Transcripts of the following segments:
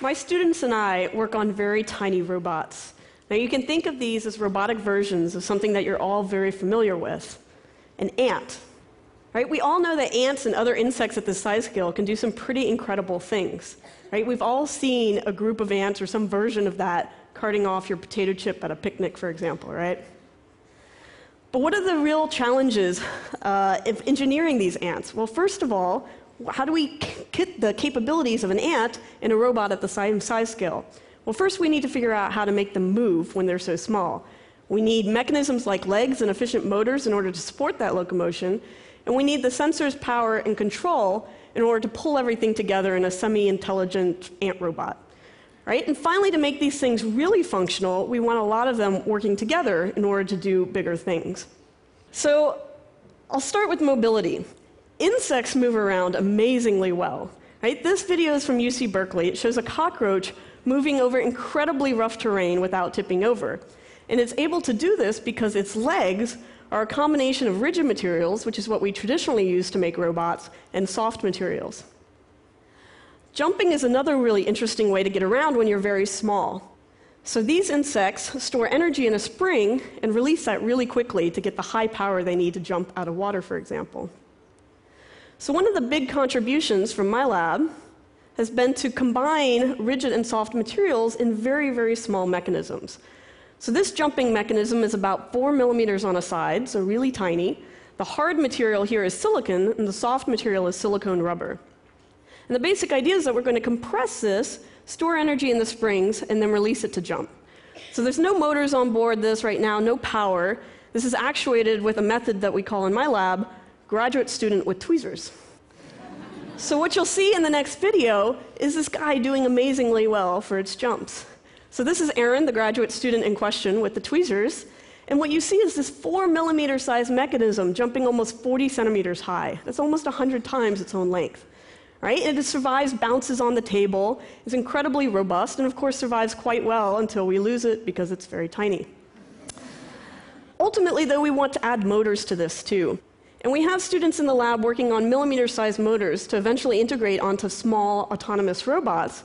my students and I work on very tiny robots. Now, you can think of these as robotic versions of something that you're all very familiar with an ant. Right? We all know that ants and other insects at this size scale can do some pretty incredible things. Right? We've all seen a group of ants or some version of that carting off your potato chip at a picnic, for example, right? But what are the real challenges uh, of engineering these ants? Well, first of all, how do we get the capabilities of an ant in a robot at the same size scale? Well, first we need to figure out how to make them move when they're so small. We need mechanisms like legs and efficient motors in order to support that locomotion, and we need the sensors, power, and control in order to pull everything together in a semi intelligent ant robot. Right? And finally, to make these things really functional, we want a lot of them working together in order to do bigger things. So I'll start with mobility. Insects move around amazingly well. Right? This video is from UC Berkeley. It shows a cockroach moving over incredibly rough terrain without tipping over. And it's able to do this because its legs are a combination of rigid materials, which is what we traditionally use to make robots, and soft materials. Jumping is another really interesting way to get around when you're very small. So these insects store energy in a spring and release that really quickly to get the high power they need to jump out of water, for example. So one of the big contributions from my lab has been to combine rigid and soft materials in very, very small mechanisms. So this jumping mechanism is about four millimeters on a side, so really tiny. The hard material here is silicon, and the soft material is silicone rubber. And the basic idea is that we're going to compress this, store energy in the springs, and then release it to jump. So there's no motors on board this right now, no power. This is actuated with a method that we call in my lab graduate student with tweezers. so what you'll see in the next video is this guy doing amazingly well for its jumps. So this is Aaron, the graduate student in question with the tweezers. And what you see is this four millimeter size mechanism jumping almost 40 centimeters high. That's almost 100 times its own length right? And it survives bounces on the table, is incredibly robust, and of course survives quite well until we lose it because it's very tiny. Ultimately, though, we want to add motors to this too. And we have students in the lab working on millimeter sized motors to eventually integrate onto small autonomous robots.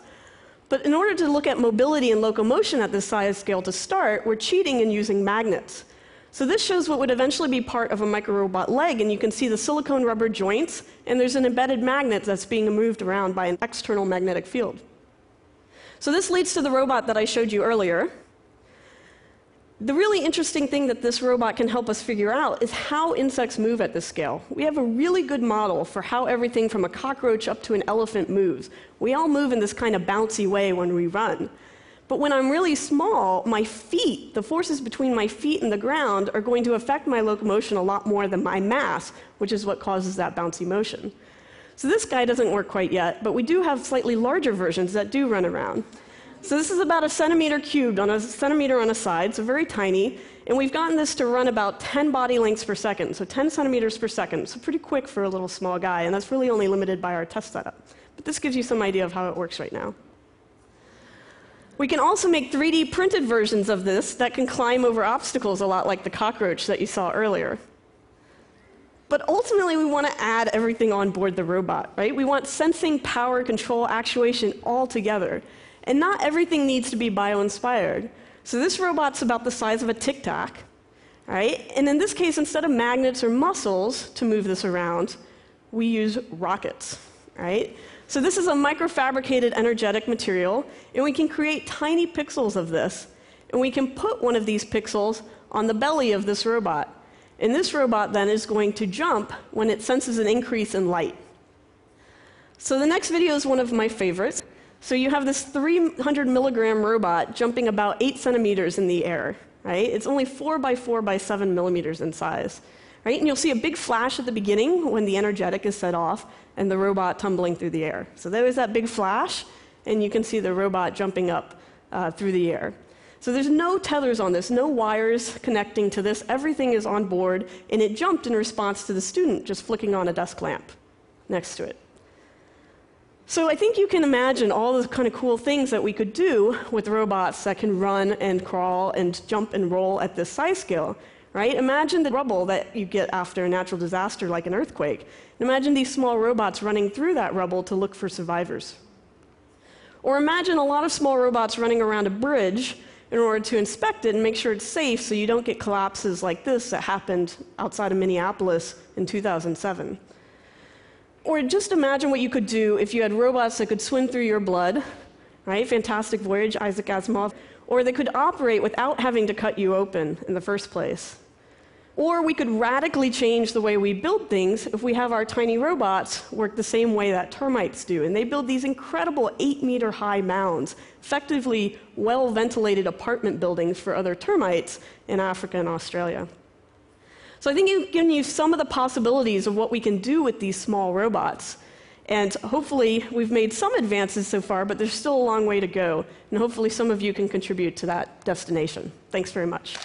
But in order to look at mobility and locomotion at this size scale to start, we're cheating and using magnets. So this shows what would eventually be part of a microrobot leg, and you can see the silicone rubber joints, and there's an embedded magnet that's being moved around by an external magnetic field. So this leads to the robot that I showed you earlier. The really interesting thing that this robot can help us figure out is how insects move at this scale. We have a really good model for how everything from a cockroach up to an elephant moves. We all move in this kind of bouncy way when we run. But when I'm really small, my feet, the forces between my feet and the ground, are going to affect my locomotion a lot more than my mass, which is what causes that bouncy motion. So this guy doesn't work quite yet, but we do have slightly larger versions that do run around. So this is about a centimeter cubed on a centimeter on a side, so very tiny. And we've gotten this to run about 10 body lengths per second, so 10 centimeters per second. So pretty quick for a little small guy, and that's really only limited by our test setup. But this gives you some idea of how it works right now. We can also make 3D printed versions of this that can climb over obstacles a lot like the cockroach that you saw earlier. But ultimately, we want to add everything on board the robot, right? We want sensing, power, control, actuation all together. And not everything needs to be bio inspired. So this robot's about the size of a tic tac, right? And in this case, instead of magnets or muscles to move this around, we use rockets, right? So this is a microfabricated energetic material, and we can create tiny pixels of this. And we can put one of these pixels on the belly of this robot. And this robot then is going to jump when it senses an increase in light. So the next video is one of my favorites. So you have this 300 milligram robot jumping about 8 centimeters in the air, right? It's only 4 by 4 by 7 millimeters in size. Right? And you'll see a big flash at the beginning when the energetic is set off and the robot tumbling through the air. So there is that big flash, and you can see the robot jumping up uh, through the air. So there's no tethers on this, no wires connecting to this. Everything is on board, and it jumped in response to the student just flicking on a desk lamp next to it. So I think you can imagine all the kind of cool things that we could do with robots that can run and crawl and jump and roll at this size scale right? Imagine the rubble that you get after a natural disaster like an earthquake. Imagine these small robots running through that rubble to look for survivors. Or imagine a lot of small robots running around a bridge in order to inspect it and make sure it's safe so you don't get collapses like this that happened outside of Minneapolis in 2007. Or just imagine what you could do if you had robots that could swim through your blood, right? Fantastic Voyage, Isaac Asimov. Or they could operate without having to cut you open in the first place. Or we could radically change the way we build things if we have our tiny robots work the same way that termites do. And they build these incredible eight meter high mounds, effectively well ventilated apartment buildings for other termites in Africa and Australia. So I think I've given you some of the possibilities of what we can do with these small robots. And hopefully, we've made some advances so far, but there's still a long way to go. And hopefully, some of you can contribute to that destination. Thanks very much.